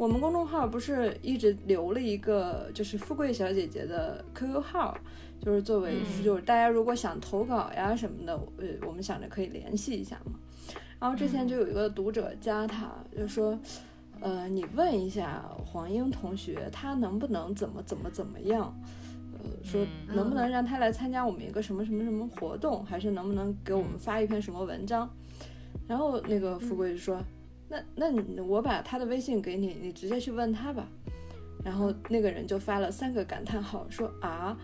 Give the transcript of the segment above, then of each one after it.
我们公众号不是一直留了一个就是富贵小姐姐的 QQ 号，就是作为就是大家如果想投稿呀什么的，呃，我们想着可以联系一下嘛。然后之前就有一个读者加他，就说，呃，你问一下黄英同学，他能不能怎么怎么怎么样？呃，说能不能让他来参加我们一个什么什么什么活动，还是能不能给我们发一篇什么文章？然后那个富贵就说，那那你我把他的微信给你，你直接去问他吧。然后那个人就发了三个感叹号，说啊，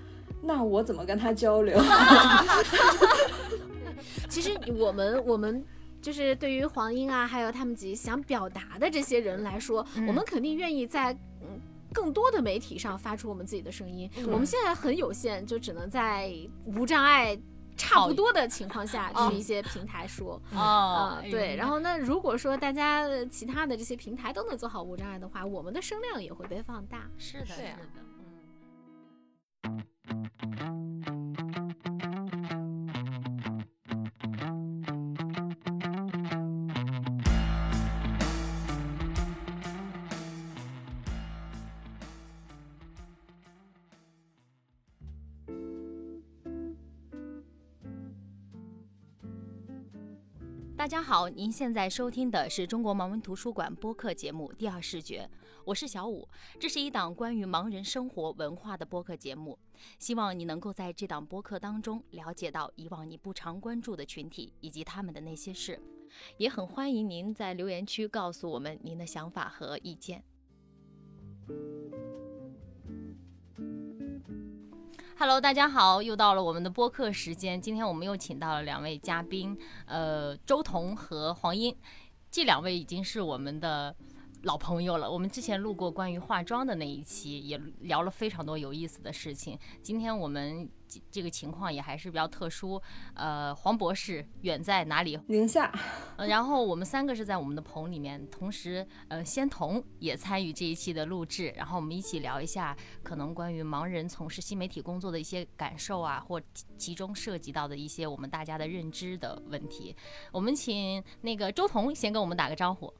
那我怎么跟他交流？其实我们我们。就是对于黄英啊，还有他们几想表达的这些人来说，我们肯定愿意在嗯更多的媒体上发出我们自己的声音。我们现在很有限，就只能在无障碍差不多的情况下去一些平台说啊，对。然后那如果说大家其他的这些平台都能做好无障碍的话，我们的声量也会被放大。是的，是的，嗯。大家好，您现在收听的是中国盲文图书馆播客节目《第二视觉》，我是小五。这是一档关于盲人生活文化的播客节目，希望你能够在这档播客当中了解到以往你不常关注的群体以及他们的那些事，也很欢迎您在留言区告诉我们您的想法和意见。Hello，大家好，又到了我们的播客时间。今天我们又请到了两位嘉宾，呃，周彤和黄英，这两位已经是我们的。老朋友了，我们之前录过关于化妆的那一期，也聊了非常多有意思的事情。今天我们这个情况也还是比较特殊，呃，黄博士远在哪里？宁夏。然后我们三个是在我们的棚里面，同时，呃，仙童也参与这一期的录制。然后我们一起聊一下可能关于盲人从事新媒体工作的一些感受啊，或其中涉及到的一些我们大家的认知的问题。我们请那个周彤先跟我们打个招呼。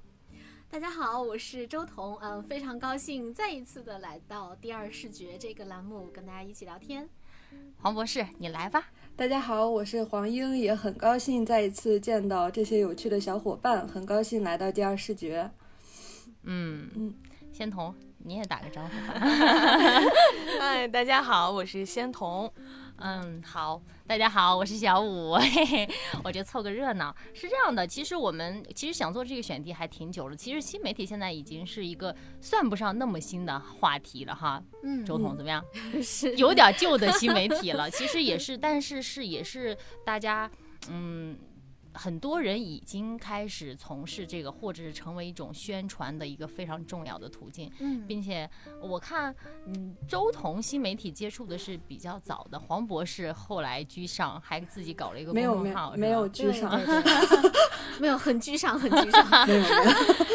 大家好，我是周彤，嗯，非常高兴再一次的来到第二视觉这个栏目，跟大家一起聊天。黄博士，你来吧。大家好，我是黄英，也很高兴再一次见到这些有趣的小伙伴，很高兴来到第二视觉。嗯嗯，仙童，你也打个招呼吧。嗨，大家好，我是仙童。嗯，好，大家好，我是小五，嘿嘿，我就凑个热闹。是这样的，其实我们其实想做这个选题还挺久了。其实新媒体现在已经是一个算不上那么新的话题了哈。嗯，周彤怎么样？是 有点旧的新媒体了。其实也是，但是是也是大家嗯。很多人已经开始从事这个，或者是成为一种宣传的一个非常重要的途径。嗯，并且我看，嗯，周彤新媒体接触的是比较早的，黄博士后来居上，还自己搞了一个公众号，没有居上，没有很居上，很居上。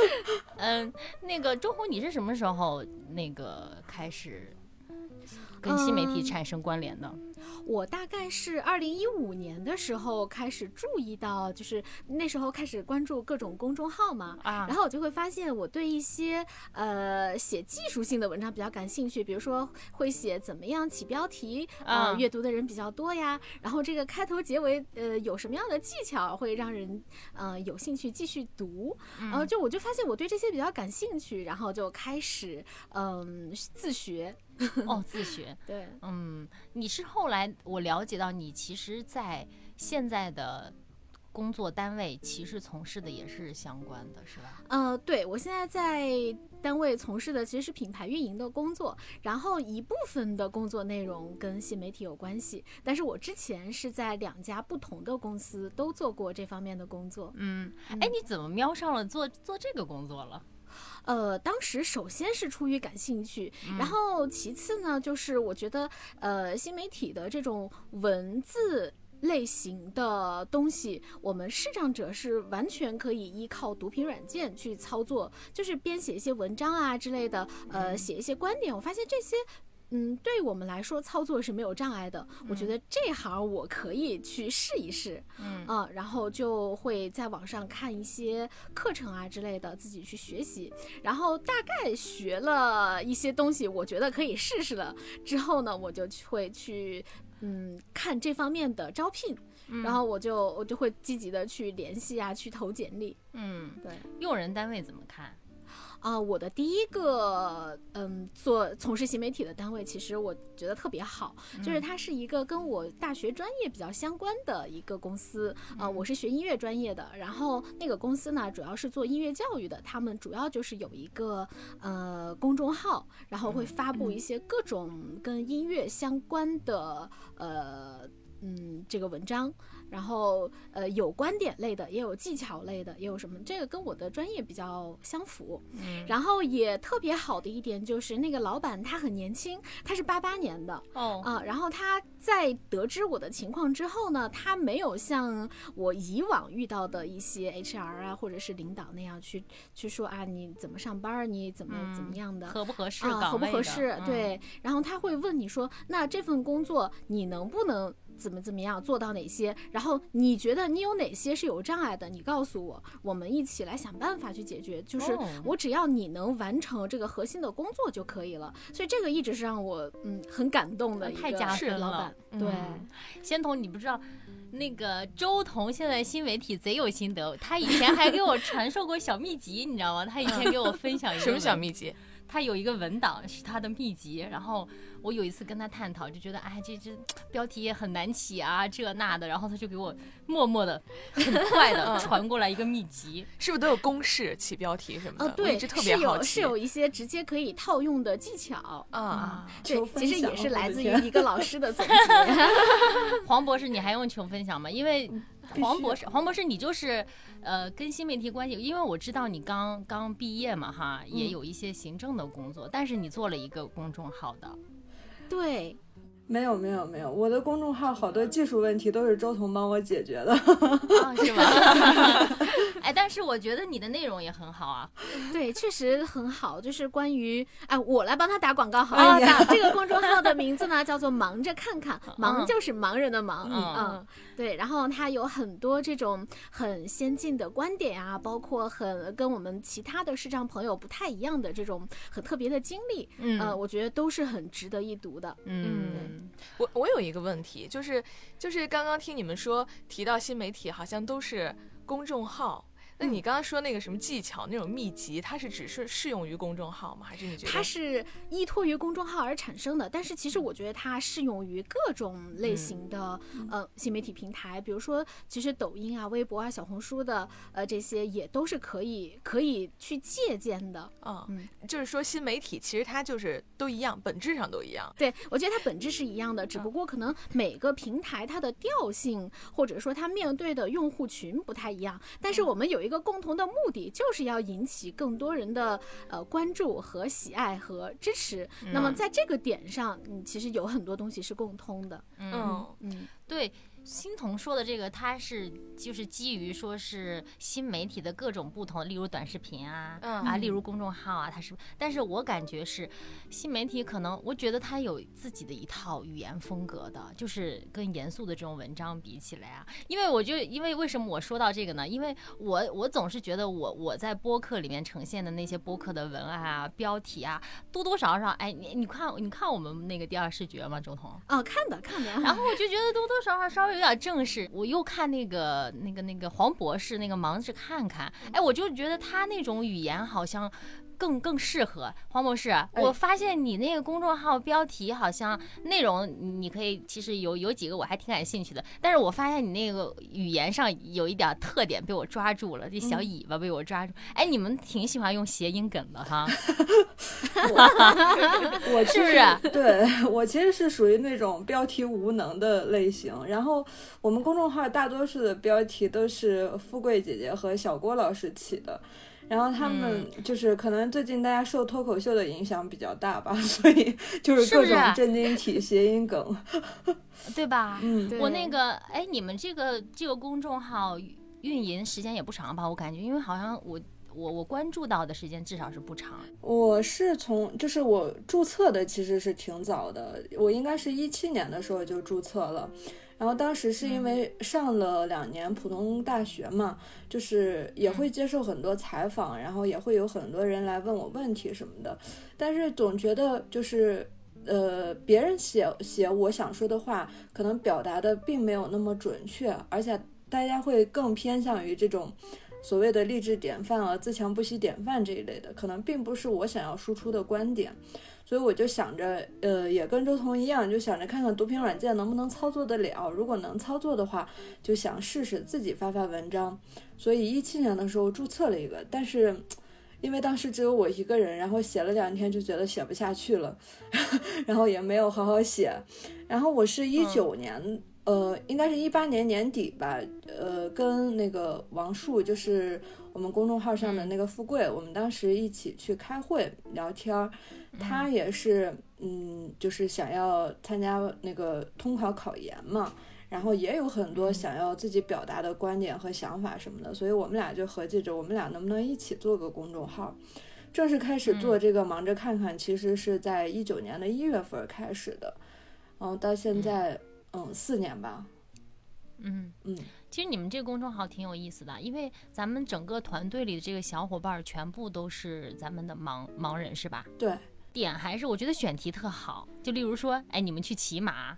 嗯，那个周红，你是什么时候那个开始跟新媒体产生关联的？我大概是二零一五年的时候开始注意到，就是那时候开始关注各种公众号嘛，啊，然后我就会发现我对一些呃写技术性的文章比较感兴趣，比如说会写怎么样起标题，啊，阅读的人比较多呀，然后这个开头结尾呃有什么样的技巧会让人呃有兴趣继续读，然后就我就发现我对这些比较感兴趣，然后就开始嗯自学。哦，自学。对，嗯，你是后来我了解到你其实，在现在的工作单位，其实从事的也是相关的，是吧？呃，对，我现在在单位从事的其实是品牌运营的工作，然后一部分的工作内容跟新媒体有关系，但是我之前是在两家不同的公司都做过这方面的工作。嗯，哎，你怎么瞄上了做做这个工作了？呃，当时首先是出于感兴趣，然后其次呢，就是我觉得，呃，新媒体的这种文字类型的东西，我们视障者是完全可以依靠读屏软件去操作，就是编写一些文章啊之类的，呃，写一些观点。我发现这些嗯，对我们来说操作是没有障碍的。我觉得这行我可以去试一试，嗯啊，然后就会在网上看一些课程啊之类的，自己去学习。然后大概学了一些东西，我觉得可以试试了。之后呢，我就会去嗯看这方面的招聘，然后我就我就会积极的去联系啊，去投简历。嗯，对，用人单位怎么看？啊，我的第一个嗯做从事新媒体的单位，其实我觉得特别好，就是它是一个跟我大学专业比较相关的一个公司啊，我是学音乐专业的，然后那个公司呢主要是做音乐教育的，他们主要就是有一个呃公众号，然后会发布一些各种跟音乐相关的呃嗯这个文章。然后，呃，有观点类的，也有技巧类的，也有什么？这个跟我的专业比较相符。嗯，然后也特别好的一点就是那个老板他很年轻，他是八八年的哦啊。然后他在得知我的情况之后呢，他没有像我以往遇到的一些 HR 啊或者是领导那样去去说啊你怎么上班，你怎么怎么样的，合不合适啊，合不合适？对。然后他会问你说，那这份工作你能不能？怎么怎么样做到哪些？然后你觉得你有哪些是有障碍的？你告诉我，我们一起来想办法去解决。就是我只要你能完成这个核心的工作就可以了。所以这个一直是让我嗯很感动的一个老板。对，仙童，你不知道那个周彤现在新媒体贼有心得，他以前还给我传授过小秘籍，你知道吗？他以前给我分享一个什么小秘籍？他有一个文档是他的秘籍，然后。我有一次跟他探讨，就觉得哎，这这标题也很难起啊，这那的，然后他就给我默默的、很快的传过来一个秘籍，是不是都有公式起标题什么的？哦，对，是有是有一些直接可以套用的技巧啊。对，其实也是来自于一个老师的总结。黄博士，你还用求分享吗？因为黄博士，黄博士，你就是呃跟新媒体关系，因为我知道你刚刚毕业嘛，哈，也有一些行政的工作，但是你做了一个公众号的。对，没有没有没有，我的公众号好多技术问题都是周彤帮我解决的，是吗？哎，但是我觉得你的内容也很好啊。对，确实很好，就是关于哎，我来帮他打广告好了。这个公众号的名字呢叫做“忙着看看 ”，忙就是盲人的忙，嗯。对，然后他有很多这种很先进的观点啊，包括很跟我们其他的视障朋友不太一样的这种很特别的经历，嗯，呃，我觉得都是很值得一读的。嗯，我我有一个问题，就是就是刚刚听你们说提到新媒体，好像都是公众号。那你刚刚说那个什么技巧那种秘籍，它是只是适用于公众号吗？还是你觉得它是依托于公众号而产生的？但是其实我觉得它适用于各种类型的呃新媒体平台，比如说其实抖音啊、微博啊、小红书的呃这些也都是可以可以去借鉴的。嗯，就是说新媒体其实它就是都一样，本质上都一样。对，我觉得它本质是一样的，只不过可能每个平台它的调性或者说它面对的用户群不太一样，但是我们有一。一个共同的目的就是要引起更多人的呃关注和喜爱和支持。那么在这个点上，你，其实有很多东西是共通的。嗯嗯，对。欣桐说的这个，它是就是基于说是新媒体的各种不同，例如短视频啊，啊，例如公众号啊，它是。但是我感觉是新媒体可能，我觉得它有自己的一套语言风格的，就是跟严肃的这种文章比起来啊。因为我就因为为什么我说到这个呢？因为我我总是觉得我我在播客里面呈现的那些播客的文案啊、标题啊，多多少少，哎，你你看你看我们那个第二视觉吗？周彤？哦，看的看的。然后我就觉得多多少少稍微。有点正式，我又看那个那个那个黄博士那个忙着看看，哎，我就觉得他那种语言好像。更更适合黄博士，我发现你那个公众号标题好像内容你可以，其实有有几个我还挺感兴趣的，但是我发现你那个语言上有一点特点被我抓住了，这小尾巴被我抓住。哎，你们挺喜欢用谐音梗的哈，我 是不是？对我其实是属于那种标题无能的类型，然后我们公众号大多数的标题都是富贵姐姐和小郭老师起的。然后他们就是可能最近大家受脱口秀的影响比较大吧，所以就是各种震惊体、谐音梗，对吧？嗯，我那个哎，你们这个这个公众号运营时间也不长吧？我感觉，因为好像我。我我关注到的时间至少是不长。我是从就是我注册的其实是挺早的，我应该是一七年的时候就注册了。然后当时是因为上了两年普通大学嘛，就是也会接受很多采访，然后也会有很多人来问我问题什么的。但是总觉得就是呃，别人写写我想说的话，可能表达的并没有那么准确，而且大家会更偏向于这种所谓的励志典范啊、自强不息典范这一类的，可能并不是我想要输出的观点。所以我就想着，呃，也跟周彤一样，就想着看看读屏软件能不能操作得了。如果能操作的话，就想试试自己发发文章。所以一七年的时候注册了一个，但是因为当时只有我一个人，然后写了两天就觉得写不下去了，然后也没有好好写。然后我是一九年，呃，应该是一八年年底吧，呃，跟那个王树，就是我们公众号上的那个富贵，我们当时一起去开会聊天儿。他也是，嗯，就是想要参加那个通考考研嘛，然后也有很多想要自己表达的观点和想法什么的，所以我们俩就合计着，我们俩能不能一起做个公众号。正式开始做这个，忙着看看，其实是在一九年的一月份开始的，嗯，到现在，嗯，四年吧。嗯嗯，其实你们这个公众号挺有意思的，因为咱们整个团队里的这个小伙伴全部都是咱们的盲盲人，是吧？对。点还是我觉得选题特好，就例如说，哎，你们去骑马，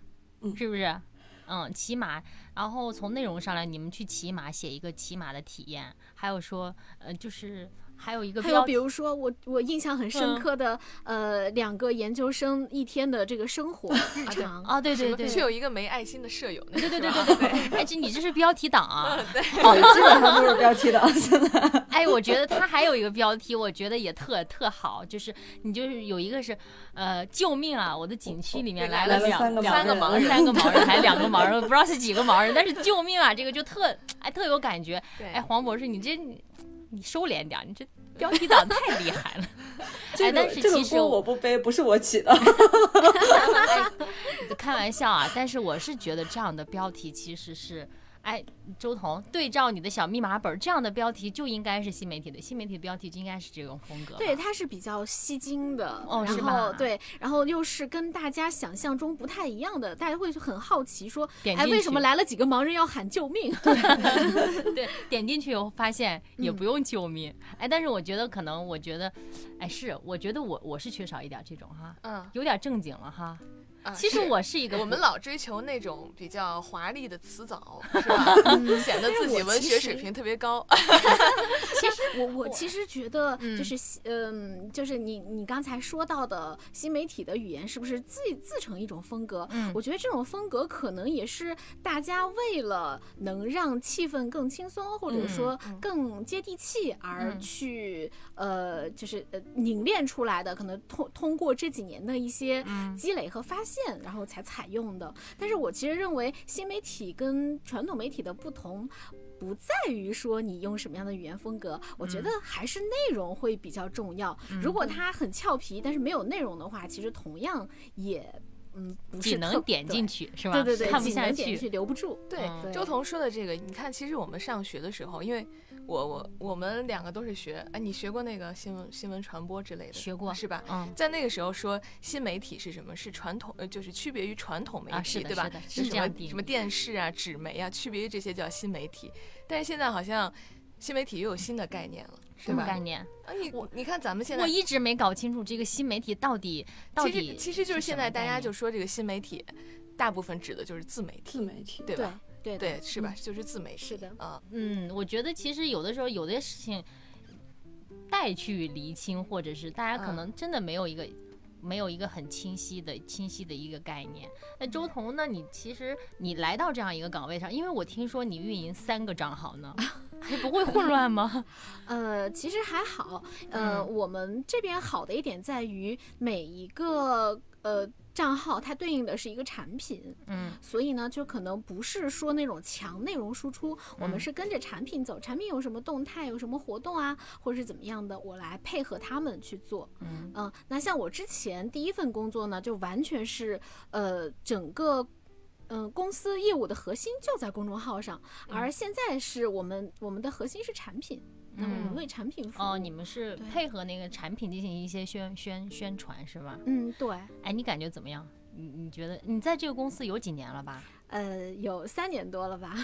是不是？嗯，骑马，然后从内容上来，你们去骑马，写一个骑马的体验，还有说，呃，就是。还有一个，还有比如说我我印象很深刻的，呃，两个研究生一天的这个生活日常啊，对对对，却有一个没爱心的舍友，对对对对 对，哎，这你这是标题党啊，对，基本上都是标题党，现在。哎，我觉得他还有一个标题，我觉得也特特好，就是你就是有一个是，呃，救命啊！我的景区里面来了两三个盲人，三个盲人还两个盲人，不知道是几个盲人，但是救命啊！这个就特哎特有感觉，哎，黄博士，你这你收敛点，你这。标题党太厉害了，这个这个锅我不背，不是我起的，开玩笑啊！但是我是觉得这样的标题其实是。哎，周彤，对照你的小密码本，这样的标题就应该是新媒体的，新媒体的标题就应该是这种风格。对，它是比较吸睛的，哦，然后对，然后又是跟大家想象中不太一样的，大家会很好奇说，哎，为什么来了几个盲人要喊救命？对，点进去以后发现也不用救命，哎，但是我觉得可能，我觉得，哎，是，我觉得我我是缺少一点这种哈，嗯，有点正经了哈。其实我是一个，我们老追求那种比较华丽的词藻，是吧？显得自己文学水平特别高。其实我我其实觉得，就是嗯，就是你你刚才说到的新媒体的语言，是不是自自成一种风格？嗯，我觉得这种风格可能也是大家为了能让气氛更轻松，或者说更接地气而去呃，就是呃凝练出来的。可能通通过这几年的一些积累和发现。线，然后才采用的。但是我其实认为，新媒体跟传统媒体的不同，不在于说你用什么样的语言风格，我觉得还是内容会比较重要。如果它很俏皮，但是没有内容的话，其实同样也嗯，只能点进去是吧？对对对，看不下去，留不住。对，周彤说的这个，你看，其实我们上学的时候，因为。我我我们两个都是学，哎，你学过那个新闻新闻传播之类的？学过是吧？嗯，在那个时候说新媒体是什么？是传统呃，就是区别于传统媒体，对吧？是什么什么电视啊、纸媒啊，区别于这些叫新媒体。但是现在好像新媒体又有新的概念了，什么概念？啊，你你看咱们现在，我一直没搞清楚这个新媒体到底到底，其实就是现在大家就说这个新媒体，大部分指的就是自媒体，自媒体，对吧？对对对是吧？就是自媒体是的啊，嗯，我觉得其实有的时候有的事情带去厘清，或者是大家可能真的没有一个没有一个很清晰的清晰的一个概念。那周彤呢？你其实你来到这样一个岗位上，因为我听说你运营三个账号呢，你不会混乱吗？呃，其实还好。呃，我们这边好的一点在于每一个呃。账号它对应的是一个产品，嗯，所以呢，就可能不是说那种强内容输出，我们是跟着产品走，产品有什么动态，有什么活动啊，或者是怎么样的，我来配合他们去做，嗯。嗯。那像我之前第一份工作呢，就完全是呃整个嗯公司业务的核心就在公众号上，而现在是我们我们的核心是产品。那我们为产品服务。哦，你们是配合那个产品进行一些宣宣宣传是吧？嗯，对。哎，你感觉怎么样？你你觉得你在这个公司有几年了吧？呃，有三年多了吧，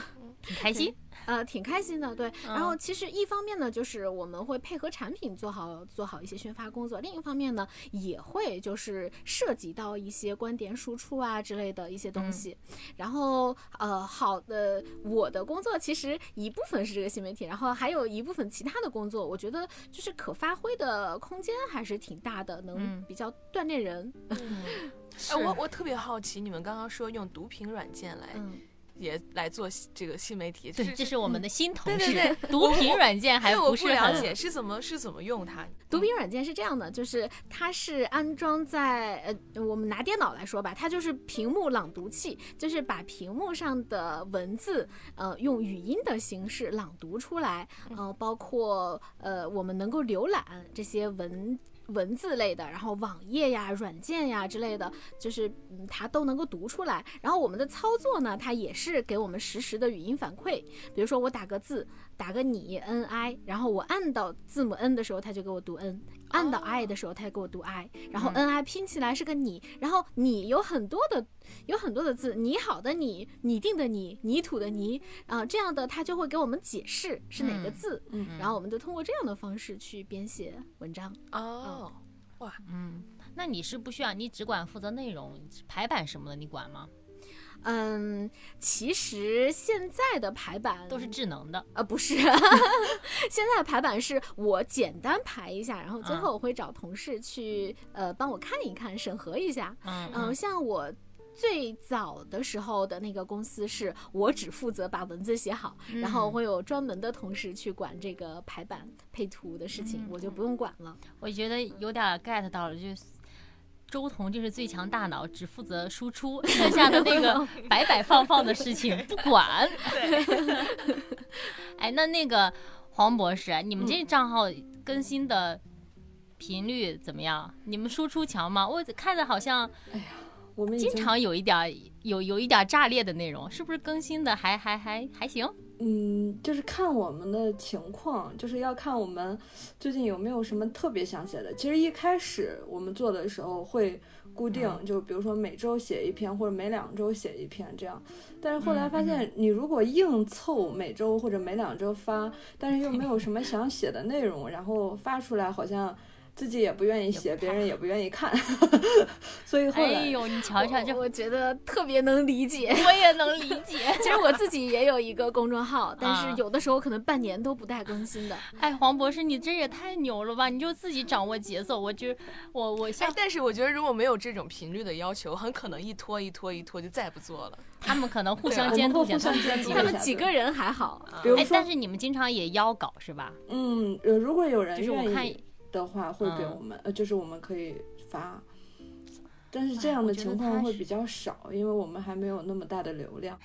挺开心，呃，挺开心的，对。然后其实一方面呢，就是我们会配合产品做好做好一些宣发工作；另一方面呢，也会就是涉及到一些观点输出啊之类的一些东西。然后呃，好的，我的工作其实一部分是这个新媒体，然后还有一部分其他的工作，我觉得就是可发挥的空间还是挺大的，能比较锻炼人。哎，我我特别好奇，你们刚刚说用读屏软件来，也来做这个新媒体，对，这是我们的新同事。对对对，读屏软件还不是了解是怎么是怎么用它？读屏软件是这样的，就是它是安装在呃，我们拿电脑来说吧，它就是屏幕朗读器，就是把屏幕上的文字呃用语音的形式朗读出来，呃，包括呃我们能够浏览这些文。文字类的，然后网页呀、软件呀之类的，就是它都能够读出来。然后我们的操作呢，它也是给我们实时的语音反馈。比如说我打个字，打个你 n i，然后我按到字母 n 的时候，它就给我读 n；按到 i 的时候，它就给我读 i。然后 n i 拼起来是个你，然后你有很多的。有很多的字，你好的你，拟定的你，泥土的泥啊，这样的他就会给我们解释是哪个字，嗯，然后我们就通过这样的方式去编写文章。哦，哇，嗯，那你是不需要，你只管负责内容排版什么的，你管吗？嗯，其实现在的排版都是智能的，呃，不是，现在的排版是我简单排一下，然后最后我会找同事去呃帮我看一看，审核一下。嗯嗯，像我。最早的时候的那个公司是我只负责把文字写好，然后会有专门的同事去管这个排版配图的事情，我就不用管了。我觉得有点 get 到了，就周彤就是最强大脑，只负责输出，剩下的那个摆摆放放的事情 不管。对。哎，那那个黄博士，你们这账号更新的频率怎么样？你们输出强吗？我看着好像，哎呀。我们经常有一点有有一点炸裂的内容，是不是更新的还还还还行？嗯，就是看我们的情况，就是要看我们最近有没有什么特别想写的。其实一开始我们做的时候会固定，就比如说每周写一篇或者每两周写一篇这样。但是后来发现，你如果硬凑每周或者每两周发，但是又没有什么想写的内容，然后发出来好像。自己也不愿意写，别人也不愿意看，所以后来，哎呦，你瞧瞧，这我觉得特别能理解，我也能理解。其实我自己也有一个公众号，但是有的时候可能半年都不带更新的。哎，黄博士，你这也太牛了吧！你就自己掌握节奏，我就我我像，但是我觉得如果没有这种频率的要求，很可能一拖一拖一拖就再不做了。他们可能互相监督，互相监督。他们几个人还好，哎，但是你们经常也邀稿是吧？嗯，如果有人愿意。的话会给我们，呃，就是我们可以发，但是这样的情况会比较少，因为我们还没有那么大的流量。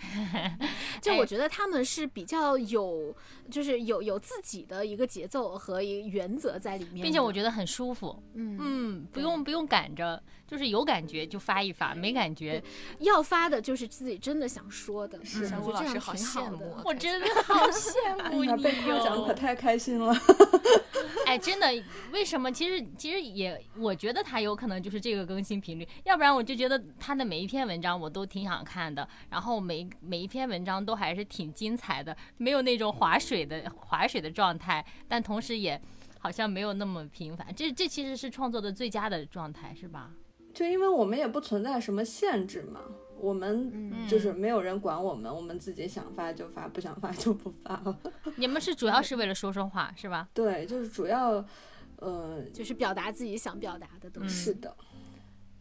就我觉得他们是比较有，就是有有自己的一个节奏和一个原则在里面，并且我觉得很舒服。嗯嗯，不用不用赶着，就是有感觉就发一发，没感觉要发的就是自己真的想说的。是，我觉得这样好羡慕，我真的好羡慕你，被夸奖可太开心了。真的，为什么？其实其实也，我觉得他有可能就是这个更新频率，要不然我就觉得他的每一篇文章我都挺想看的，然后每每一篇文章都还是挺精彩的，没有那种划水的划水的状态，但同时也好像没有那么频繁。这这其实是创作的最佳的状态，是吧？就因为我们也不存在什么限制嘛，我们就是没有人管我们，我们自己想发就发，不想发就不发了。你们是主要是为了说说话，是吧？对，就是主要，呃，就是表达自己想表达的东西。是的。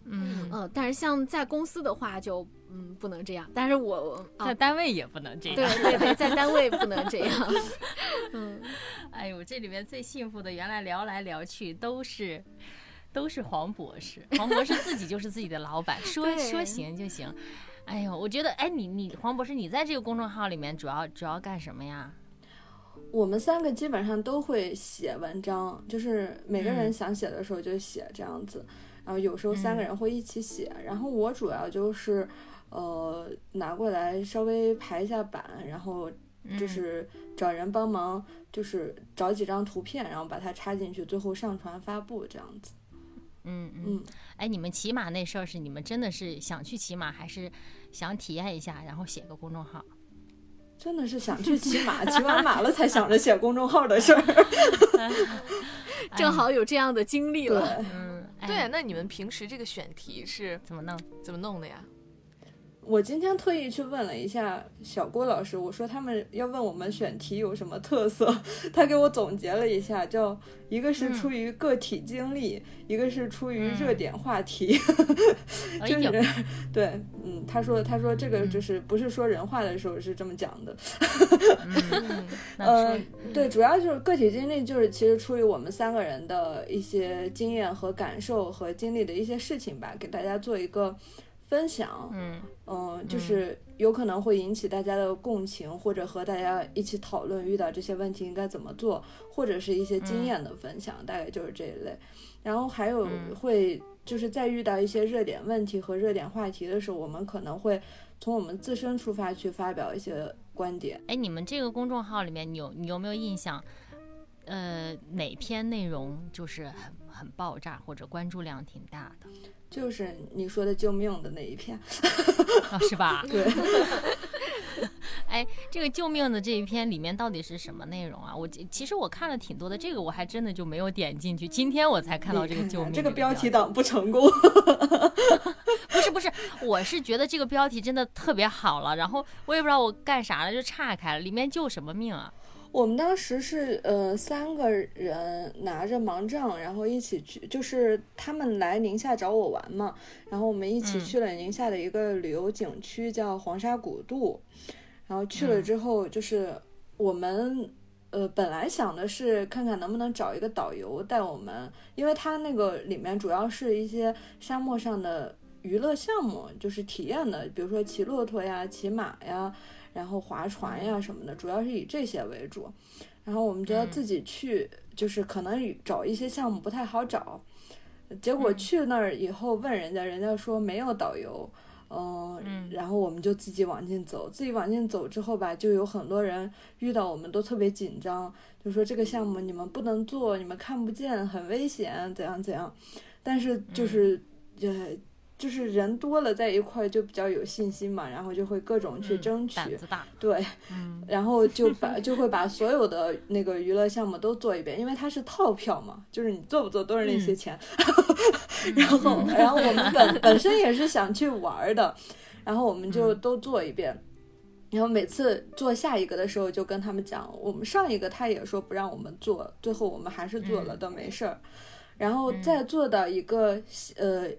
嗯嗯，但是像在公司的话就嗯不能这样，但是我在单位也不能这样，对对对，在单位不能这样。嗯，哎呦，这里面最幸福的，原来聊来聊去都是都是黄博士，黄博士自己就是自己的老板，说说行就行。哎呦，我觉得，哎，你你黄博士，你在这个公众号里面主要主要干什么呀？我们三个基本上都会写文章，就是每个人想写的时候就写这样子。然后有时候三个人会一起写，然后我主要就是，呃，拿过来稍微排一下版，然后就是找人帮忙，就是找几张图片，然后把它插进去，最后上传发布这样子。嗯嗯，哎，你们骑马那事儿是你们真的是想去骑马，还是想体验一下，然后写个公众号？真的是想去骑马，骑完马了才想着写公众号的事儿。正好有这样的经历了。嗯，对，那你们平时这个选题是怎么弄？怎么弄的呀？我今天特意去问了一下小郭老师，我说他们要问我们选题有什么特色，他给我总结了一下，叫一个是出于个体经历，一个是出于热点话题，就是对，嗯，他说他说这个就是不是说人话的时候是这么讲的，嗯，对，主要就是个体经历，就是其实出于我们三个人的一些经验和感受和经历的一些事情吧，给大家做一个。分享，嗯嗯，就是有可能会引起大家的共情，或者和大家一起讨论遇到这些问题应该怎么做，或者是一些经验的分享，大概就是这一类。然后还有会就是在遇到一些热点问题和热点话题的时候，我们可能会从我们自身出发去发表一些观点。哎，你们这个公众号里面，你有你有没有印象？呃，哪篇内容就是很很爆炸，或者关注量挺大的？就是你说的救命的那一篇，是吧？对。哎，这个救命的这一篇里面到底是什么内容啊？我其实我看了挺多的，这个我还真的就没有点进去。今天我才看到这个救命。这个标题党不成功。不是不是，我是觉得这个标题真的特别好了，然后我也不知道我干啥了，就岔开了。里面救什么命啊？我们当时是呃三个人拿着盲杖，然后一起去，就是他们来宁夏找我玩嘛，然后我们一起去了宁夏的一个旅游景区，叫黄沙古渡。然后去了之后，就是我们呃本来想的是看看能不能找一个导游带我们，因为他那个里面主要是一些沙漠上的娱乐项目，就是体验的，比如说骑骆驼呀、骑马呀。然后划船呀什么的，主要是以这些为主。然后我们觉得自己去，就是可能找一些项目不太好找。结果去那儿以后问人家，人家说没有导游。嗯，然后我们就自己往进走。自己往进走之后吧，就有很多人遇到我们都特别紧张，就说这个项目你们不能做，你们看不见，很危险，怎样怎样。但是就是呃。就是人多了在一块就比较有信心嘛，然后就会各种去争取，胆子大，对，然后就把就会把所有的那个娱乐项目都做一遍，因为它是套票嘛，就是你做不做都是那些钱。然后，然后我们本 本身也是想去玩的，然后我们就都做一遍，然后每次做下一个的时候就跟他们讲，我们上一个他也说不让我们做，最后我们还是做了，都没事儿。然后再做到一个呃。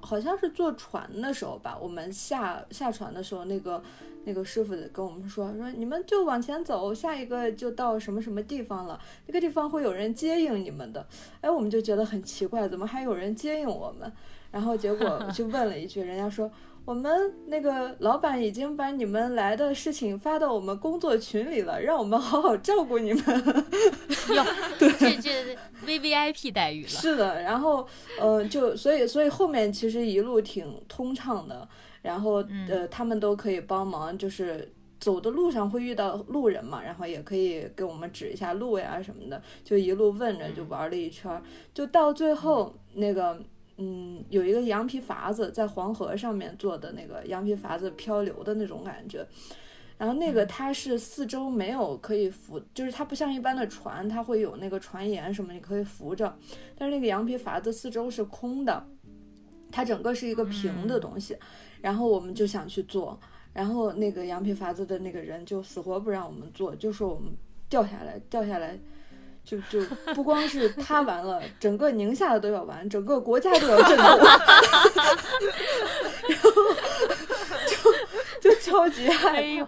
好像是坐船的时候吧，我们下下船的时候，那个那个师傅跟我们说说，你们就往前走，下一个就到什么什么地方了，那个地方会有人接应你们的。哎，我们就觉得很奇怪，怎么还有人接应我们？然后结果就问了一句，人家说。我们那个老板已经把你们来的事情发到我们工作群里了，让我们好好照顾你们。哟，这这 V V I P 待遇了。是的，然后呃，就所以所以后面其实一路挺通畅的，然后呃，他们都可以帮忙，就是走的路上会遇到路人嘛，然后也可以给我们指一下路呀什么的，就一路问着就玩了一圈，就到最后那个。嗯，有一个羊皮筏子在黄河上面做的那个羊皮筏子漂流的那种感觉，然后那个它是四周没有可以扶，就是它不像一般的船，它会有那个船沿什么你可以扶着，但是那个羊皮筏子四周是空的，它整个是一个平的东西，然后我们就想去做，然后那个羊皮筏子的那个人就死活不让我们做，就说我们掉下来，掉下来。就就不光是他完了，整个宁夏的都要完，整个国家都要震动，然后就就超级害怕。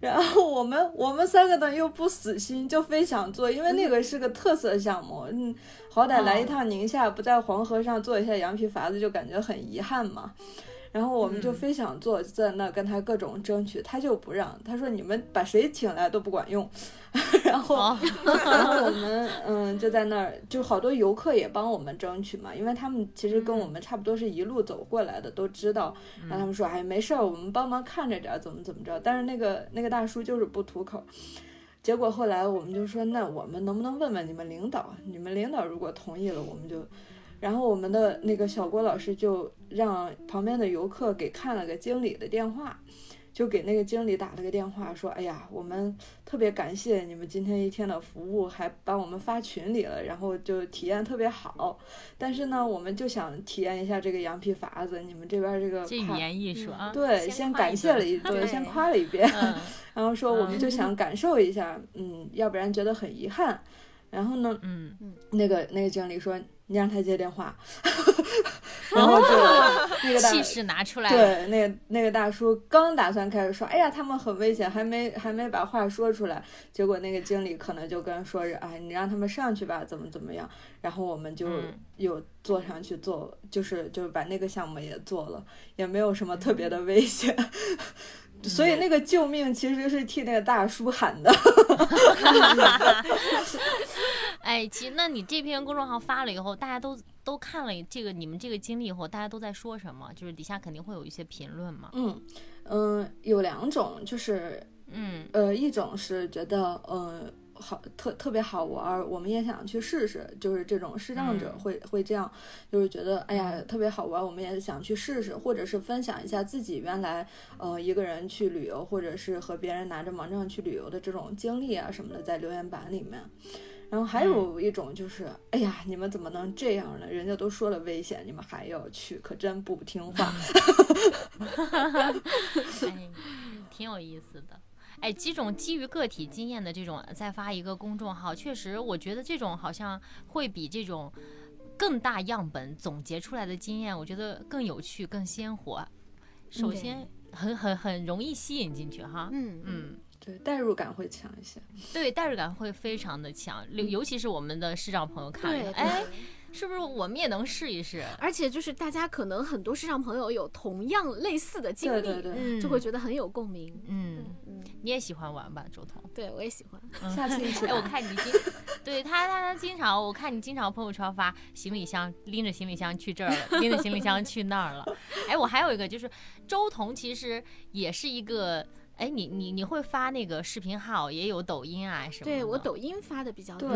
然后我们我们三个呢又不死心，就非想做，因为那个是个特色项目，嗯，好歹来一趟宁夏，不在黄河上做一下羊皮筏子，就感觉很遗憾嘛。然后我们就非想做，在那跟他各种争取，他就不让，他说你们把谁请来都不管用。然后，然后我们嗯就在那儿，就好多游客也帮我们争取嘛，因为他们其实跟我们差不多是一路走过来的，都知道。然后他们说哎没事儿，我们帮忙看着点，怎么怎么着。但是那个那个大叔就是不吐口。结果后来我们就说，那我们能不能问问你们领导？你们领导如果同意了，我们就。然后我们的那个小郭老师就让旁边的游客给看了个经理的电话，就给那个经理打了个电话，说：“哎呀，我们特别感谢你们今天一天的服务，还把我们发群里了，然后就体验特别好。但是呢，我们就想体验一下这个羊皮筏子，你们这边这个这语言艺术啊，对，先感谢了一顿，先夸了一遍，然后说我们就想感受一下，嗯，要不然觉得很遗憾。然后呢，嗯，那个那个经理说。”你让他接电话，然后就 那个气势拿出来。对，那个那个大叔刚打算开始说，哎呀，他们很危险，还没还没把话说出来，结果那个经理可能就跟说是，哎，你让他们上去吧，怎么怎么样。然后我们就又坐上去做，就是就是把那个项目也做了，也没有什么特别的危险。所以那个救命其实是替那个大叔喊的。哎，其实那你这篇公众号发了以后，大家都都看了这个你们这个经历以后，大家都在说什么？就是底下肯定会有一些评论嘛。嗯嗯，有两种，就是嗯呃，一种是觉得嗯。好，特特别好玩，我们也想去试试。就是这种视障者会会这样，就是觉得哎呀特别好玩，我们也想去试试，或者是分享一下自己原来呃一个人去旅游，或者是和别人拿着盲杖去旅游的这种经历啊什么的，在留言板里面。然后还有一种就是，哎呀，你们怎么能这样呢？人家都说了危险，你们还要去，可真不听话。哎，挺有意思的。哎，这种基于个体经验的这种再发一个公众号，确实，我觉得这种好像会比这种更大样本总结出来的经验，我觉得更有趣、更鲜活。首先，很很很容易吸引进去哈。嗯嗯，对，代入感会强一些。对，代入感会非常的强，尤其是我们的视障朋友看了，哎。是不是我们也能试一试？而且就是大家可能很多视障朋友有同样类似的经历，对对对，就会觉得很有共鸣。嗯嗯，你也喜欢玩吧，周彤？对，我也喜欢。下次一起。哎，我看你经，对他他他经常，我看你经常朋友圈发行李箱，拎着行李箱去这儿了，拎着行李箱去那儿了。哎，我还有一个就是周彤，其实也是一个。哎，你你你会发那个视频号，也有抖音啊什么？对我抖音发的比较多，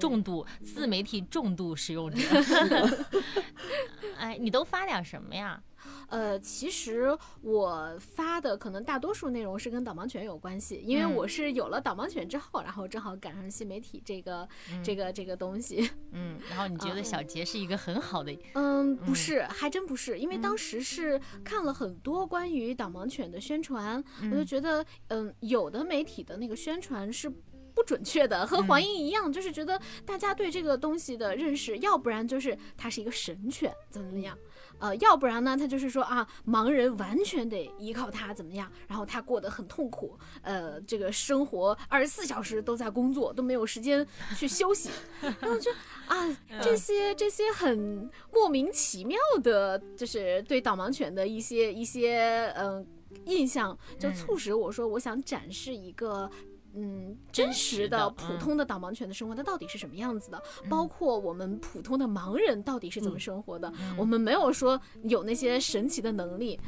重度自媒体重度使用者。哎，你都发点什么呀？呃，其实我发的可能大多数内容是跟导盲犬有关系，因为我是有了导盲犬之后，然后正好赶上新媒体这个这个这个东西。嗯，然后你觉得小杰是一个很好的？嗯，不是，还真不是，因为当时是看了很多关于导盲犬的宣传，我就觉得，嗯，有的媒体的那个宣传是不准确的，和黄英一样，就是觉得大家对这个东西的认识，要不然就是它是一个神犬，怎么怎么样。呃，要不然呢？他就是说啊，盲人完全得依靠他怎么样？然后他过得很痛苦，呃，这个生活二十四小时都在工作，都没有时间去休息。然后就啊，这些这些很莫名其妙的，就是对导盲犬的一些一些嗯印象，就促使我说，我想展示一个。嗯，真实的普通的导盲犬的生活，它到底是什么样子的？包括我们普通的盲人到底是怎么生活的？我们没有说有那些神奇的能力。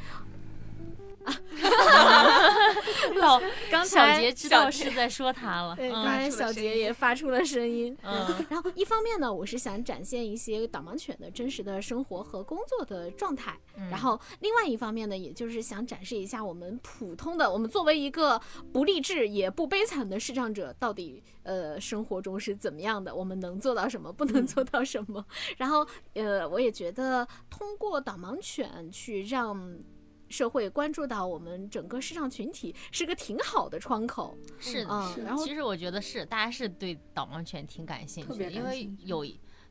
老刚小杰知道是在说他了，对，刚才小杰也发出了声音。嗯，然后一方面呢，我是想展现一些导盲犬的真实的生活和工作的状态，然后另外一方面呢，也就是想展示一下我们普通的，我们作为一个不励志也不悲惨的视障者，到底呃生活中是怎么样的？我们能做到什么？不能做到什么？然后呃，我也觉得通过导盲犬去让。社会关注到我们整个市场群体是个挺好的窗口，是的。然后其实我觉得是大家是对导盲犬挺感兴趣的，因为有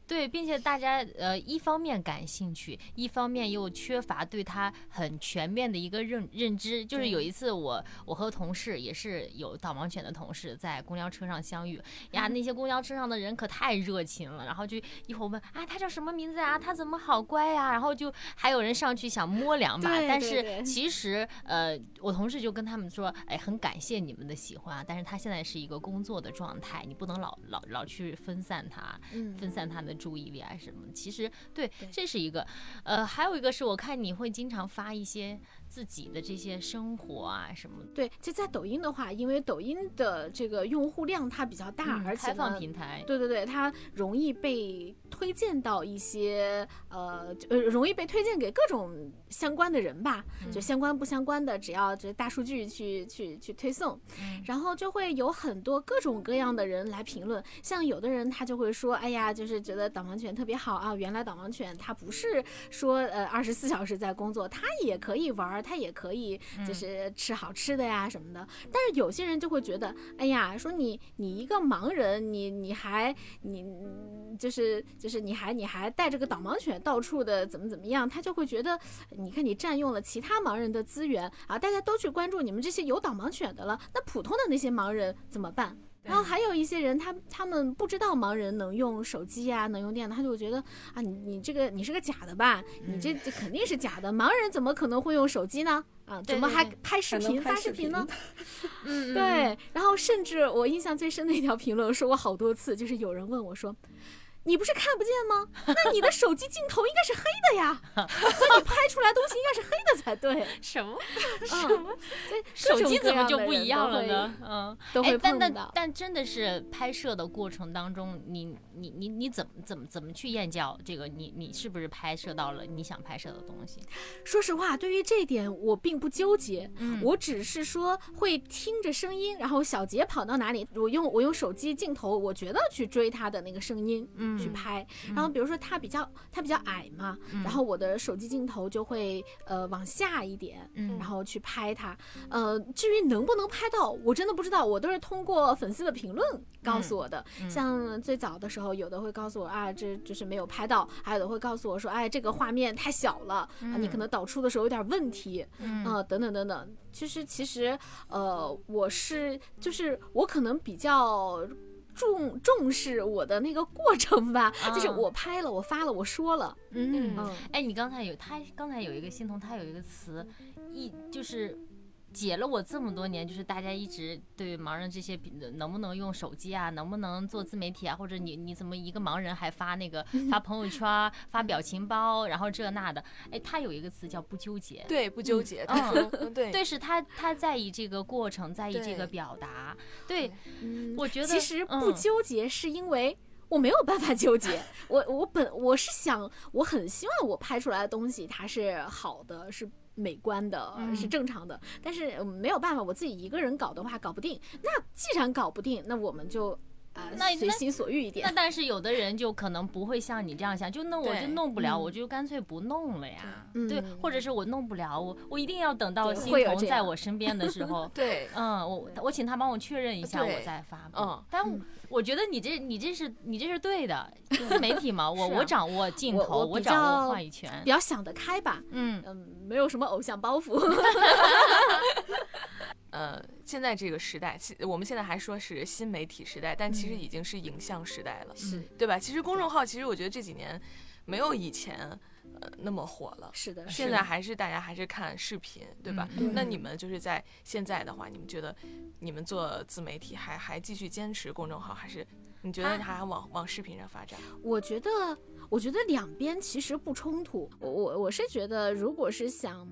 对，并且大家呃一方面感兴趣，一方面又缺乏对它很全面的一个认认知。就是有一次我我和同事也是有导盲犬的同事在公交车上相遇呀，那些公交车上的人可太热情了，然后就一会儿问啊他叫什么名字啊，他怎么好乖呀，然后就还有人上去想摸两把，但是其实呃我同事就跟他们说，哎很感谢你们的喜欢，但是他现在是一个工作的状态，你不能老老老去分散他，分散他的。注意力啊什么？其实对，这是一个，呃，还有一个是我看你会经常发一些。自己的这些生活啊什么？对，就在抖音的话，因为抖音的这个用户量它比较大，而且开放平台，对对对，它容易被推荐到一些呃呃，容易被推荐给各种相关的人吧，就相关不相关的，只要这大数据去去去推送，然后就会有很多各种各样的人来评论。像有的人他就会说，哎呀，就是觉得导盲犬特别好啊，原来导盲犬它不是说呃二十四小时在工作，它也可以玩。他也可以，就是吃好吃的呀什么的。但是有些人就会觉得，哎呀，说你你一个盲人，你你还你就是就是你还你还带着个导盲犬到处的怎么怎么样，他就会觉得，你看你占用了其他盲人的资源啊！大家都去关注你们这些有导盲犬的了，那普通的那些盲人怎么办？然后还有一些人，他他们不知道盲人能用手机呀，能用电脑，他就觉得啊，你你这个你是个假的吧？你这这肯定是假的，盲人怎么可能会用手机呢？啊，怎么还拍视频发视频呢？嗯，对。然后甚至我印象最深的一条评论，说过好多次，就是有人问我说。你不是看不见吗？那你的手机镜头应该是黑的呀，所以你拍出来东西应该是黑的才对。什么？什么？手机怎么就不一样了呢？嗯，都会碰到。但但真的是拍摄的过程当中，你你你你怎么怎么怎么去验教这个？你你是不是拍摄到了你想拍摄的东西？说实话，对于这一点我并不纠结，我只是说会听着声音，然后小杰跑到哪里，我用我用手机镜头，我觉得去追他的那个声音，嗯。去拍，然后比如说它比较它比较矮嘛，然后我的手机镜头就会呃往下一点，然后去拍它。呃，至于能不能拍到，我真的不知道，我都是通过粉丝的评论告诉我的。像最早的时候，有的会告诉我啊，这就是没有拍到；还有的会告诉我说，哎，这个画面太小了，啊，你可能导出的时候有点问题，嗯，等等等等。就是其实呃，我是就是我可能比较。重重视我的那个过程吧，就是我拍了，我发了，我说了，嗯。嗯，哎，你刚才有他刚才有一个心彤，他有一个词，一就是。解了我这么多年，就是大家一直对盲人这些能不能用手机啊，能不能做自媒体啊，或者你你怎么一个盲人还发那个发朋友圈、发表情包，然后这那的，哎，他有一个词叫不纠结，对，不纠结，嗯，对，对，是他他在意这个过程，在意这个表达，对，我觉得其实不纠结是因为我没有办法纠结，我我本我是想，我很希望我拍出来的东西它是好的，是。美观的是正常的，但是没有办法，我自己一个人搞的话搞不定。那既然搞不定，那我们就呃随心所欲一点。那但是有的人就可能不会像你这样想，就那我就弄不了，我就干脆不弄了呀。对，或者是我弄不了，我我一定要等到欣桐在我身边的时候。对，嗯，我我请他帮我确认一下，我再发。嗯，但。我觉得你这你这是你这是对的，自媒体嘛，我我掌握镜头，我掌握话语权，比较想得开吧，嗯嗯，没有什么偶像包袱。呃，现在这个时代，其我们现在还说是新媒体时代，但其实已经是影像时代了，是对吧？其实公众号，其实我觉得这几年没有以前。呃，那么火了，是的，现在还是大家还是看视频，对吧？那你们就是在现在的话，你们觉得你们做自媒体还还继续坚持公众号，还是你觉得还往往视频上发展？我觉得，我觉得两边其实不冲突。我我我是觉得，如果是想。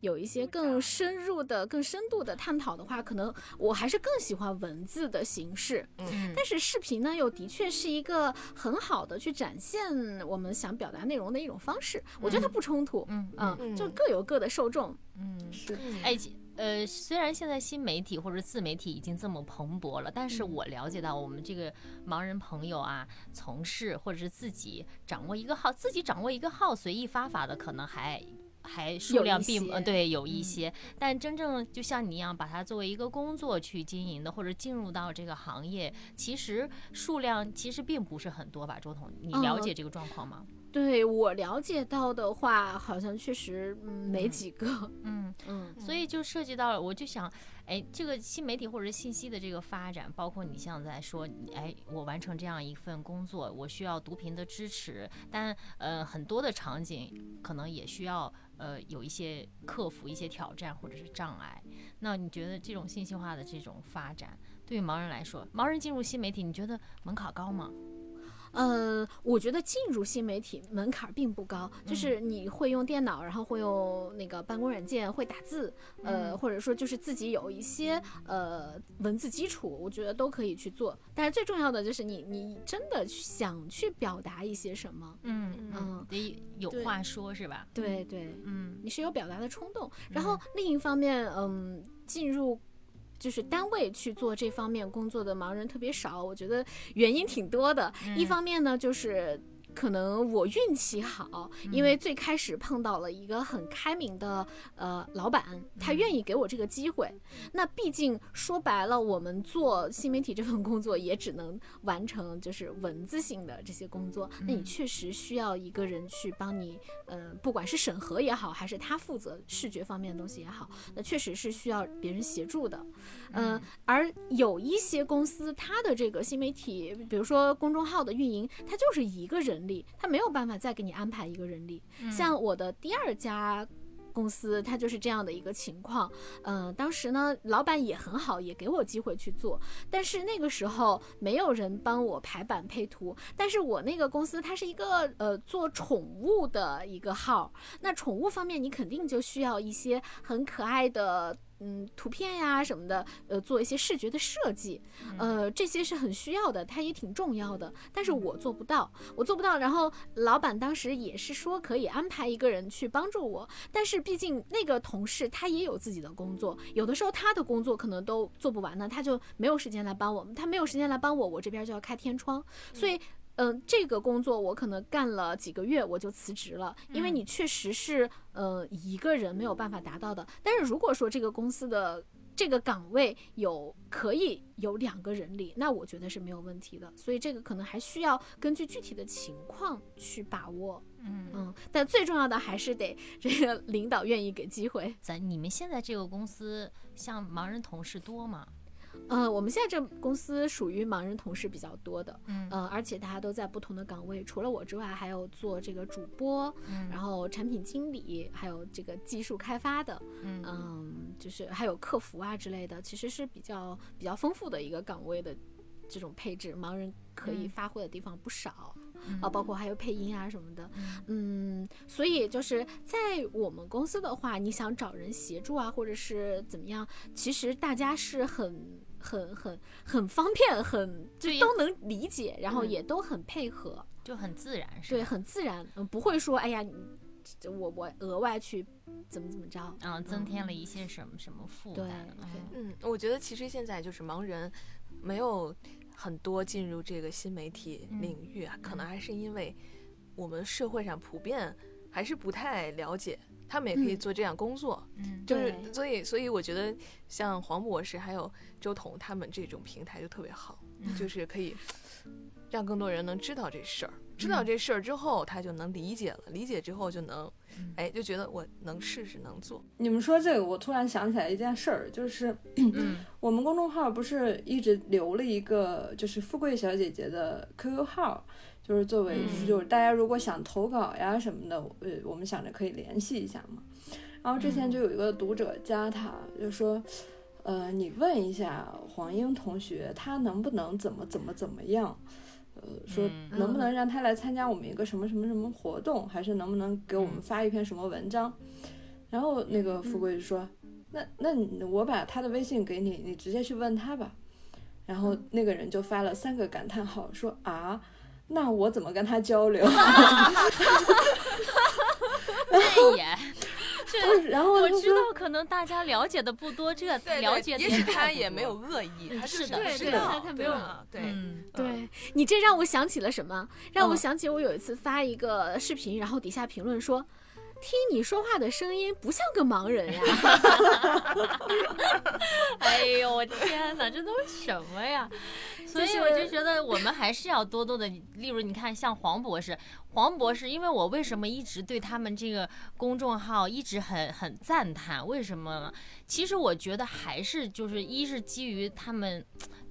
有一些更深入的、更深度的探讨的话，可能我还是更喜欢文字的形式。嗯，但是视频呢，又的确是一个很好的去展现我们想表达内容的一种方式。我觉得它不冲突。嗯嗯，就各有各的受众。嗯，是。哎，呃，虽然现在新媒体或者自媒体已经这么蓬勃了，但是我了解到我们这个盲人朋友啊，从事或者是自己掌握一个号，自己掌握一个号随意发法的，可能还。还数量并呃对有一些，但真正就像你一样把它作为一个工作去经营的，或者进入到这个行业，其实数量其实并不是很多吧？周彤，你了解这个状况吗？对我了解到的话，好像确实没几个。嗯嗯，所以就涉及到了，我就想，哎，这个新媒体或者信息的这个发展，包括你像在说，哎，我完成这样一份工作，我需要读屏的支持，但呃，很多的场景可能也需要呃有一些克服一些挑战或者是障碍。那你觉得这种信息化的这种发展，对于盲人来说，盲人进入新媒体，你觉得门槛高吗？呃，我觉得进入新媒体门槛并不高，就是你会用电脑，然后会用那个办公软件，会打字，呃，或者说就是自己有一些呃文字基础，我觉得都可以去做。但是最重要的就是你你真的想去表达一些什么，嗯嗯，得有话说是吧？对对，嗯，你是有表达的冲动。然后另一方面，嗯，进入。就是单位去做这方面工作的盲人特别少，我觉得原因挺多的。一方面呢，就是。可能我运气好，因为最开始碰到了一个很开明的呃老板，他愿意给我这个机会。那毕竟说白了，我们做新媒体这份工作也只能完成就是文字性的这些工作。那你确实需要一个人去帮你，呃，不管是审核也好，还是他负责视觉方面的东西也好，那确实是需要别人协助的。嗯，而有一些公司，它的这个新媒体，比如说公众号的运营，它就是一个人。力，他没有办法再给你安排一个人力。像我的第二家公司，它就是这样的一个情况。嗯，当时呢，老板也很好，也给我机会去做，但是那个时候没有人帮我排版配图。但是我那个公司它是一个呃做宠物的一个号，那宠物方面你肯定就需要一些很可爱的。嗯，图片呀什么的，呃，做一些视觉的设计，呃，这些是很需要的，它也挺重要的。但是我做不到，我做不到。然后老板当时也是说可以安排一个人去帮助我，但是毕竟那个同事他也有自己的工作，有的时候他的工作可能都做不完呢，他就没有时间来帮我们，他没有时间来帮我，我这边就要开天窗，所以。嗯，这个工作我可能干了几个月，我就辞职了，因为你确实是呃一个人没有办法达到的。但是如果说这个公司的这个岗位有可以有两个人力，那我觉得是没有问题的。所以这个可能还需要根据具体的情况去把握。嗯嗯，但最重要的还是得这个领导愿意给机会。咱你们现在这个公司像盲人同事多吗？呃，我们现在这公司属于盲人同事比较多的，嗯，呃，而且大家都在不同的岗位，除了我之外，还有做这个主播，嗯，然后产品经理，还有这个技术开发的，嗯，就是还有客服啊之类的，其实是比较比较丰富的一个岗位的这种配置，盲人可以发挥的地方不少啊，包括还有配音啊什么的，嗯，所以就是在我们公司的话，你想找人协助啊，或者是怎么样，其实大家是很。很很很方便，很就都能理解，然后也都很配合，就很自然，是对，很自然，嗯，不会说，哎呀，我我额外去怎么怎么着，嗯，增添。了一些什么什么负担，嗯，我觉得其实现在就是盲人没有很多进入这个新媒体领域啊，可能还是因为我们社会上普遍还是不太了解。他们也可以做这样工作，嗯，就是所以所以我觉得像黄博士还有周彤他们这种平台就特别好，就是可以让更多人能知道这事儿，知道这事儿之后他就能理解了，理解之后就能，哎，就觉得我能试试能做。你们说这个，我突然想起来一件事儿，就是我们公众号不是一直留了一个就是富贵小姐姐的 QQ 号。就是作为，就是大家如果想投稿呀什么的，呃，我们想着可以联系一下嘛。然后之前就有一个读者加他，就说，呃，你问一下黄英同学，他能不能怎么怎么怎么样，呃，说能不能让他来参加我们一个什么什么什么活动，还是能不能给我们发一篇什么文章？然后那个富贵就说，那那我把他的微信给你，你直接去问他吧。然后那个人就发了三个感叹号，说啊。那我怎么跟他交流？这也，然后我知道可能大家了解的不多，这了解也许他也没有恶意，他是的，是的，他没有，对对，你这让我想起了什么？让我想起我有一次发一个视频，然后底下评论说。听你说话的声音不像个盲人呀。哎呦我天哪，这都是什么呀？所以我就觉得我们还是要多多的，例如你看像黄博士，黄博士，因为我为什么一直对他们这个公众号一直很很赞叹？为什么？其实我觉得还是就是一是基于他们。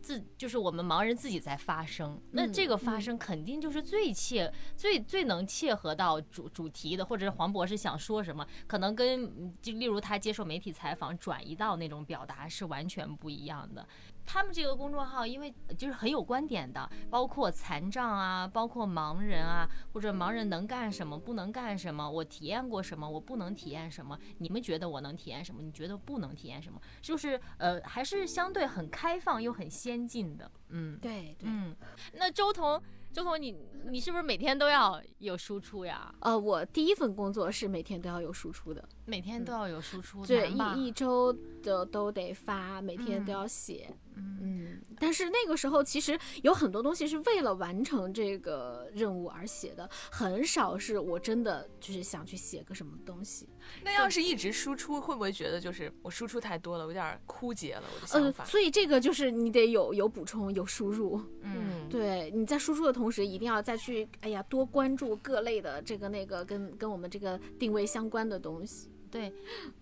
自就是我们盲人自己在发声，那这个发声肯定就是最切、最最能切合到主主题的，或者是黄博士想说什么，可能跟就例如他接受媒体采访转移到那种表达是完全不一样的。他们这个公众号，因为就是很有观点的，包括残障啊，包括盲人啊，或者盲人能干什么，不能干什么，我体验过什么，我不能体验什么，你们觉得我能体验什么？你觉得不能体验什么？就是呃，还是相对很开放又很先进的。嗯，对对。嗯，那周彤。周彤，你你是不是每天都要有输出呀？呃，我第一份工作是每天都要有输出的，每天都要有输出，对，一一周的都得发，每天都要写。嗯，但是那个时候其实有很多东西是为了完成这个任务而写的，很少是我真的就是想去写个什么东西。那要是一直输出，会不会觉得就是我输出太多了，有点枯竭了我的想法？所以这个就是你得有有补充，有输入。嗯，对，你在输出的同时，一定要再去哎呀多关注各类的这个那个跟跟我们这个定位相关的东西。对，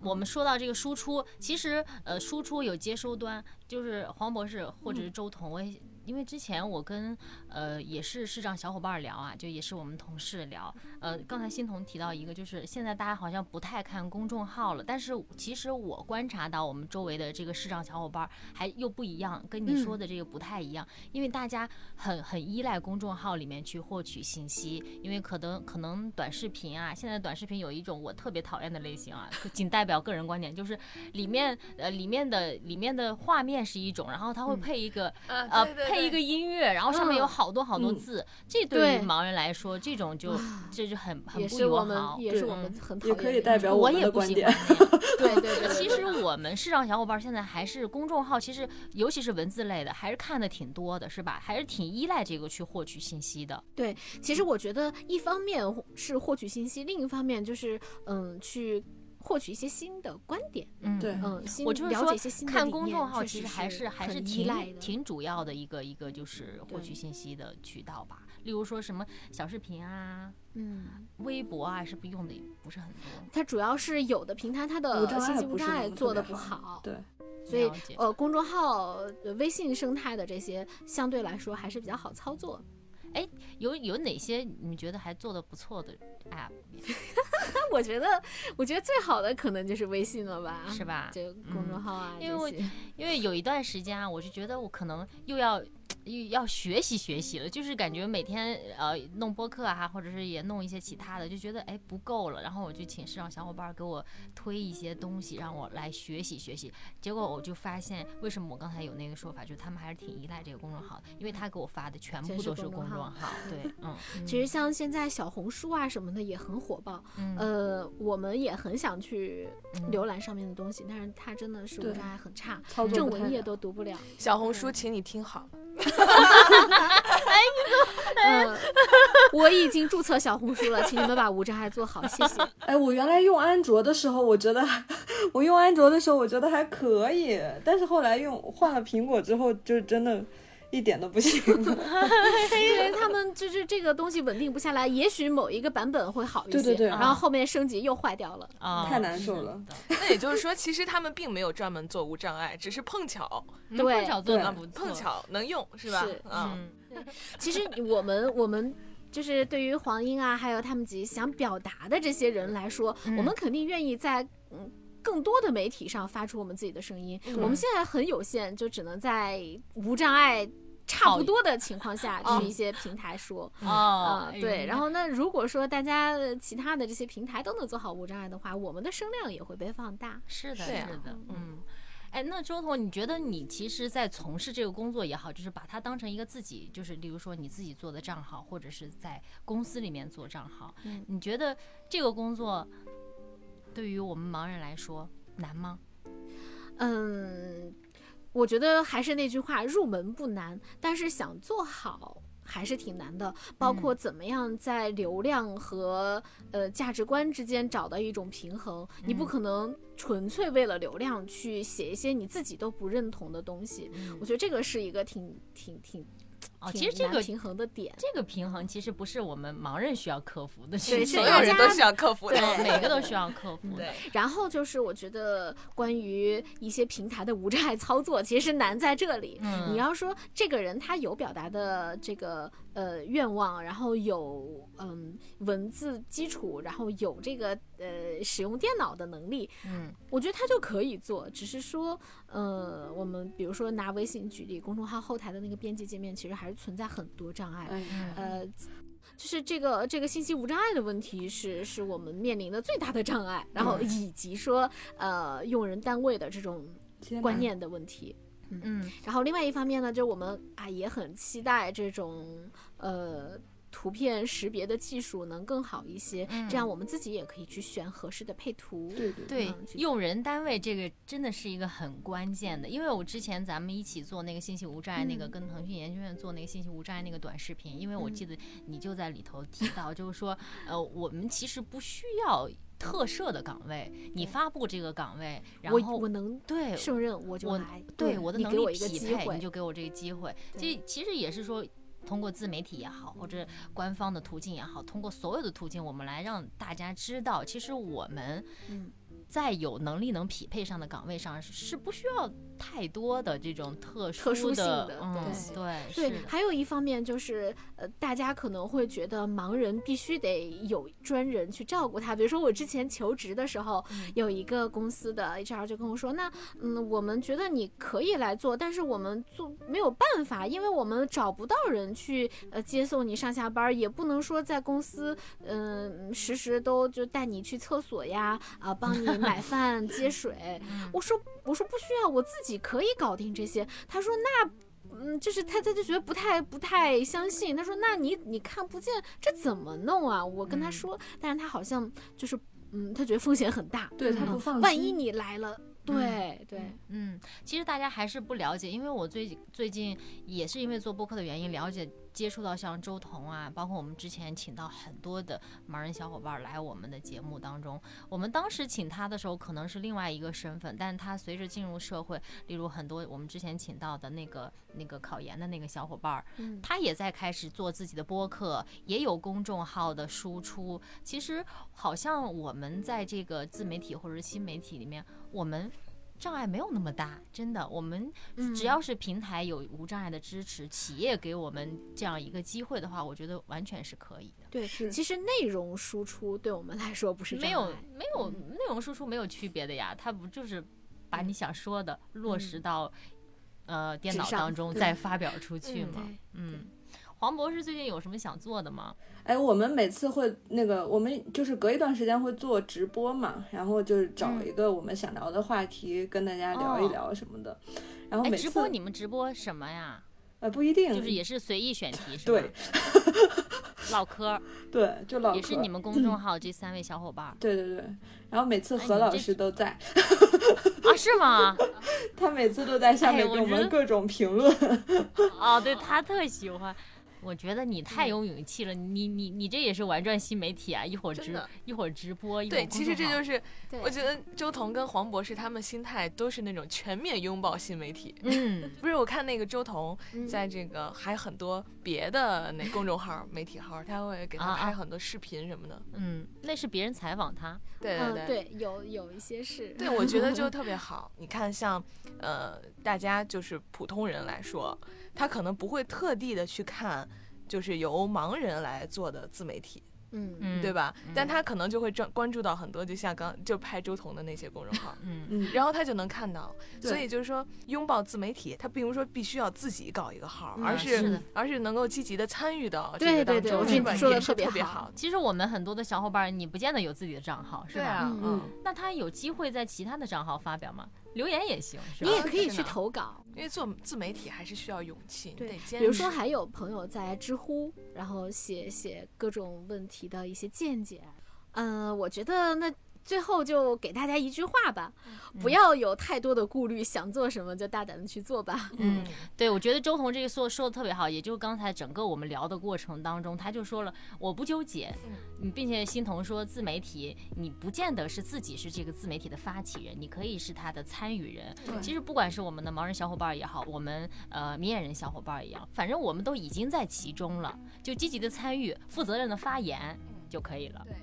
我们说到这个输出，其实呃，输出有接收端，就是黄博士或者是周彤，我也。因为之前我跟呃也是视障小伙伴聊啊，就也是我们同事聊。呃，刚才欣桐提到一个，就是现在大家好像不太看公众号了。但是其实我观察到我们周围的这个视障小伙伴还又不一样，跟你说的这个不太一样。因为大家很很依赖公众号里面去获取信息，因为可能可能短视频啊，现在短视频有一种我特别讨厌的类型啊，仅代表个人观点，就是里面呃里面的里面的画面是一种，然后它会配一个呃配一个音乐，然后上面有好多好多字，这对于盲人来说，这种就这就很很不友好，也是我们很也可以代表我也不喜欢。对对对，其实我们视障小伙伴现在还是公众号，其实尤其是文字类的，还是看的挺多的，是吧？还是挺依赖这个去获取信息的。对，其实我觉得一方面是获取信息，另一方面就是嗯去。获取一些新的观点，嗯，对，嗯，我就是说，看公众号其实还是还是挺挺主要的一个一个就是获取信息的渠道吧。例如说什么小视频啊，嗯，微博啊，是不是用的不是很多？它主要是有的平台它的信息无障碍做的不好，对，所以呃，公众号、微信生态的这些相对来说还是比较好操作。哎，有有哪些你觉得还做的不错的 app？我觉得，我觉得最好的可能就是微信了吧，是吧？就公众号啊，因为我因为有一段时间啊，我就觉得我可能又要。要学习学习了，就是感觉每天呃弄播客啊，或者是也弄一些其他的，就觉得哎不够了，然后我就请市场小伙伴给我推一些东西，让我来学习学习。结果我就发现，为什么我刚才有那个说法，就是他们还是挺依赖这个公众号，因为他给我发的全部都是公众号。对，嗯，其实像现在小红书啊什么的也很火爆，呃，我们也很想去浏览上面的东西，但是它真的是无障碍很差，正文页都读不了。小红书，请你听好。哎，你怎么？我已经注册小红书了，请你们把无障碍做好，谢谢。哎，我原来用安卓的时候，我觉得 我用安卓的时候，我觉得还可以，但是后来用换了苹果之后，就真的。一点都不行，因为他们就是这个东西稳定不下来。也许某一个版本会好一些，对对对，然后后面升级又坏掉了，啊。太难受了。那也就是说，其实他们并没有专门做无障碍，只是碰巧，碰巧做的不碰巧能用是吧？嗯，其实我们我们就是对于黄英啊，还有他们几想表达的这些人来说，我们肯定愿意在嗯。更多的媒体上发出我们自己的声音，我们现在很有限，就只能在无障碍差不多的情况下去一些平台说啊，对。然后那如果说大家其他的这些平台都能做好无障碍的话，我们的声量也会被放大。是的，是的，嗯。哎，那周彤，你觉得你其实，在从事这个工作也好，就是把它当成一个自己，就是例如说你自己做的账号，或者是在公司里面做账号，你觉得这个工作？对于我们盲人来说难吗？嗯，我觉得还是那句话，入门不难，但是想做好还是挺难的。包括怎么样在流量和呃价值观之间找到一种平衡，你不可能纯粹为了流量去写一些你自己都不认同的东西。我觉得这个是一个挺挺挺。哦，其实这个平衡的点，这个平衡其实不是我们盲人需要克服的，是所有人都需要克服的，每个都需要克 服。对。然后就是我觉得关于一些平台的无障碍操作，其实难在这里。嗯。你要说这个人他有表达的这个呃愿望，然后有嗯文字基础，然后有这个呃使用电脑的能力，嗯，我觉得他就可以做。只是说，呃，我们比如说拿微信举例，公众号后台的那个编辑界面，其实还是。存在很多障碍，呃，就是这个这个信息无障碍的问题是是我们面临的最大的障碍，然后以及说呃用人单位的这种观念的问题，嗯，然后另外一方面呢，就是我们啊也很期待这种呃。图片识别的技术能更好一些，这样我们自己也可以去选合适的配图。对对对，用人单位这个真的是一个很关键的，因为我之前咱们一起做那个信息无障碍那个，跟腾讯研究院做那个信息无障碍那个短视频，因为我记得你就在里头提到，就是说，呃，我们其实不需要特设的岗位，你发布这个岗位，然后我能对胜任我就来，对我的能力匹配，你就给我这个机会。这其实也是说。通过自媒体也好，或者官方的途径也好，通过所有的途径，我们来让大家知道，其实我们，在有能力能匹配上的岗位上，是不需要。太多的这种特殊特殊性的，对对对，还有一方面就是，呃，大家可能会觉得盲人必须得有专人去照顾他。比如说我之前求职的时候，有一个公司的 HR 就跟我说，那嗯，我们觉得你可以来做，但是我们做没有办法，因为我们找不到人去呃接送你上下班，也不能说在公司嗯时时都就带你去厕所呀，啊，帮你买饭 接水。我说我说不需要，我自己。可以搞定这些，他说那，嗯，就是他他就觉得不太不太相信，他说那你你看不见这怎么弄啊？我跟他说，但是他好像就是，嗯，他觉得风险很大，对他不放心，万一你来了。对对，嗯，其实大家还是不了解，因为我最最近也是因为做播客的原因，了解接触到像周彤啊，包括我们之前请到很多的盲人小伙伴来我们的节目当中。我们当时请他的时候可能是另外一个身份，但他随着进入社会，例如很多我们之前请到的那个那个考研的那个小伙伴，他也在开始做自己的播客，也有公众号的输出。其实好像我们在这个自媒体或者是新媒体里面，我们。障碍没有那么大，真的。我们只要是平台有无障碍的支持，企业给我们这样一个机会的话，我觉得完全是可以的。对，其实内容输出对我们来说不是没有没有内容输出没有区别的呀，它不就是把你想说的落实到呃电脑当中再发表出去吗？嗯。黄博士最近有什么想做的吗？哎，我们每次会那个，我们就是隔一段时间会做直播嘛，然后就是找一个我们想聊的话题跟大家聊一聊什么的。然后每次直播你们直播什么呀？呃，不一定，就是也是随意选题是吧？对，唠嗑。对，就唠嗑。也是你们公众号这三位小伙伴。对对对，然后每次何老师都在。啊，是吗？他每次都在下面给我们各种评论。哦，对他特喜欢。我觉得你太有勇气了，你你你这也是玩转新媒体啊！一会儿直一会儿直播，一会儿对，其实这就是我觉得周彤跟黄博士他们心态都是那种全面拥抱新媒体。嗯，不是，我看那个周彤在这个还很多别的那公众号、媒体号，他会给他拍很多视频什么的。嗯，那是别人采访他。对对对，有有一些是。对，我觉得就 特别好。你看，像呃，大家就是普通人来说。他可能不会特地的去看，就是由盲人来做的自媒体。嗯对吧？但他可能就会专关注到很多，就像刚就拍周彤的那些公众号，嗯嗯，然后他就能看到。所以就是说，拥抱自媒体，他并不是说必须要自己搞一个号，而是而是能够积极的参与到这个当中，说的特别好。其实我们很多的小伙伴，你不见得有自己的账号，是吧？嗯，那他有机会在其他的账号发表吗？留言也行，你也可以去投稿，因为做自媒体还是需要勇气，对，比如说还有朋友在知乎，然后写写各种问题的一些见解，嗯，我觉得那最后就给大家一句话吧，不要有太多的顾虑，想做什么就大胆的去做吧。嗯，对，我觉得周彤这个说说的特别好，也就是刚才整个我们聊的过程当中，他就说了我不纠结，嗯，并且欣桐说自媒体你不见得是自己是这个自媒体的发起人，你可以是他的参与人。其实不管是我们的盲人小伙伴也好，我们呃明眼人小伙伴一样，反正我们都已经在其中了，就积极的参与，负责任的发言就可以了。对。